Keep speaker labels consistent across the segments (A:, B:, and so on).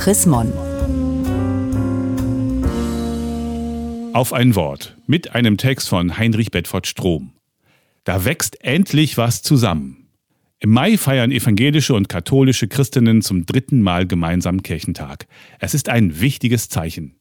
A: Chris Mon.
B: Auf ein Wort mit einem Text von Heinrich Bedford Strom. Da wächst endlich was zusammen. Im Mai feiern evangelische und katholische Christinnen zum dritten Mal gemeinsam Kirchentag. Es ist ein wichtiges Zeichen.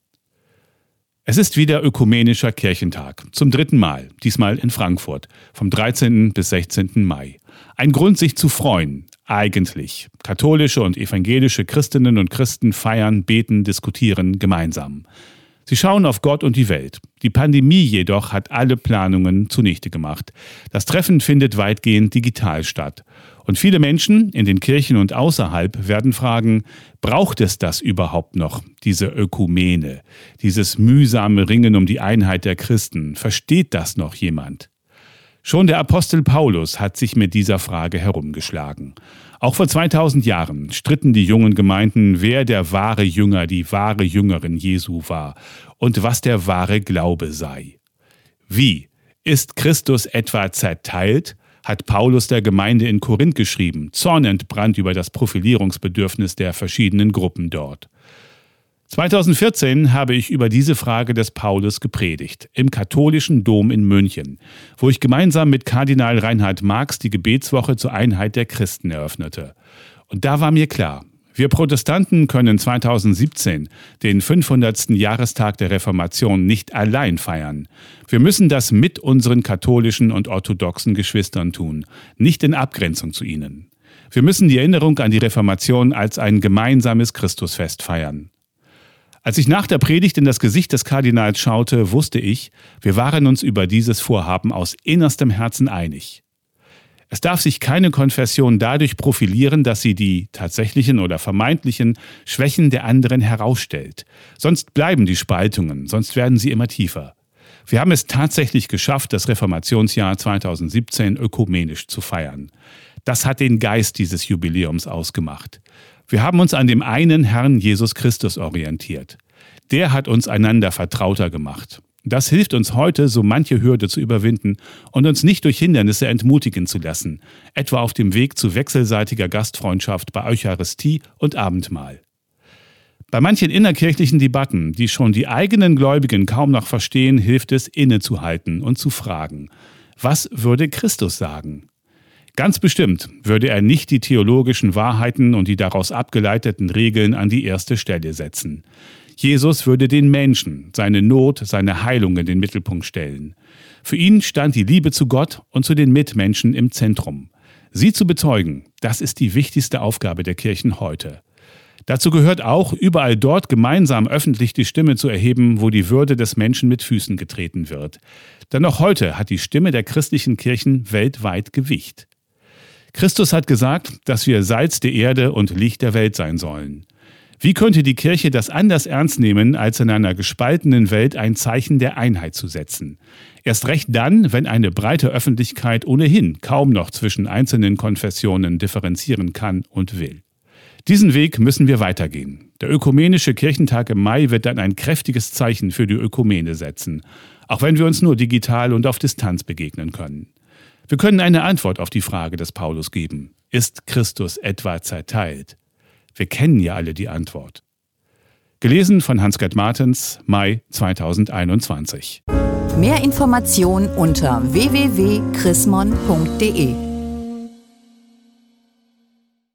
B: Es ist wieder ökumenischer Kirchentag, zum dritten Mal, diesmal in Frankfurt, vom 13. bis 16. Mai. Ein Grund, sich zu freuen, eigentlich. Katholische und evangelische Christinnen und Christen feiern, beten, diskutieren gemeinsam. Sie schauen auf Gott und die Welt. Die Pandemie jedoch hat alle Planungen zunichte gemacht. Das Treffen findet weitgehend digital statt. Und viele Menschen in den Kirchen und außerhalb werden fragen, braucht es das überhaupt noch, diese Ökumene, dieses mühsame Ringen um die Einheit der Christen? Versteht das noch jemand? Schon der Apostel Paulus hat sich mit dieser Frage herumgeschlagen. Auch vor 2000 Jahren stritten die jungen Gemeinden, wer der wahre Jünger, die wahre Jüngerin Jesu war und was der wahre Glaube sei. Wie? Ist Christus etwa zerteilt? hat Paulus der Gemeinde in Korinth geschrieben, zornentbrannt über das Profilierungsbedürfnis der verschiedenen Gruppen dort. 2014 habe ich über diese Frage des Paulus gepredigt, im katholischen Dom in München, wo ich gemeinsam mit Kardinal Reinhard Marx die Gebetswoche zur Einheit der Christen eröffnete. Und da war mir klar, wir Protestanten können 2017 den 500. Jahrestag der Reformation nicht allein feiern. Wir müssen das mit unseren katholischen und orthodoxen Geschwistern tun, nicht in Abgrenzung zu ihnen. Wir müssen die Erinnerung an die Reformation als ein gemeinsames Christusfest feiern. Als ich nach der Predigt in das Gesicht des Kardinals schaute, wusste ich, wir waren uns über dieses Vorhaben aus innerstem Herzen einig. Es darf sich keine Konfession dadurch profilieren, dass sie die tatsächlichen oder vermeintlichen Schwächen der anderen herausstellt. Sonst bleiben die Spaltungen, sonst werden sie immer tiefer. Wir haben es tatsächlich geschafft, das Reformationsjahr 2017 ökumenisch zu feiern. Das hat den Geist dieses Jubiläums ausgemacht. Wir haben uns an dem einen Herrn Jesus Christus orientiert. Der hat uns einander vertrauter gemacht. Das hilft uns heute, so manche Hürde zu überwinden und uns nicht durch Hindernisse entmutigen zu lassen, etwa auf dem Weg zu wechselseitiger Gastfreundschaft bei Eucharistie und Abendmahl. Bei manchen innerkirchlichen Debatten, die schon die eigenen Gläubigen kaum noch verstehen, hilft es innezuhalten und zu fragen, was würde Christus sagen? Ganz bestimmt würde er nicht die theologischen Wahrheiten und die daraus abgeleiteten Regeln an die erste Stelle setzen. Jesus würde den Menschen, seine Not, seine Heilung in den Mittelpunkt stellen. Für ihn stand die Liebe zu Gott und zu den Mitmenschen im Zentrum. Sie zu bezeugen, das ist die wichtigste Aufgabe der Kirchen heute. Dazu gehört auch, überall dort gemeinsam öffentlich die Stimme zu erheben, wo die Würde des Menschen mit Füßen getreten wird. Denn auch heute hat die Stimme der christlichen Kirchen weltweit Gewicht. Christus hat gesagt, dass wir Salz der Erde und Licht der Welt sein sollen. Wie könnte die Kirche das anders ernst nehmen, als in einer gespaltenen Welt ein Zeichen der Einheit zu setzen? Erst recht dann, wenn eine breite Öffentlichkeit ohnehin kaum noch zwischen einzelnen Konfessionen differenzieren kann und will. Diesen Weg müssen wir weitergehen. Der ökumenische Kirchentag im Mai wird dann ein kräftiges Zeichen für die Ökumene setzen, auch wenn wir uns nur digital und auf Distanz begegnen können. Wir können eine Antwort auf die Frage des Paulus geben. Ist Christus etwa zerteilt? Wir kennen ja alle die Antwort. Gelesen von Hans-Gerd Martens, Mai 2021.
A: Mehr Informationen unter www.chrismon.de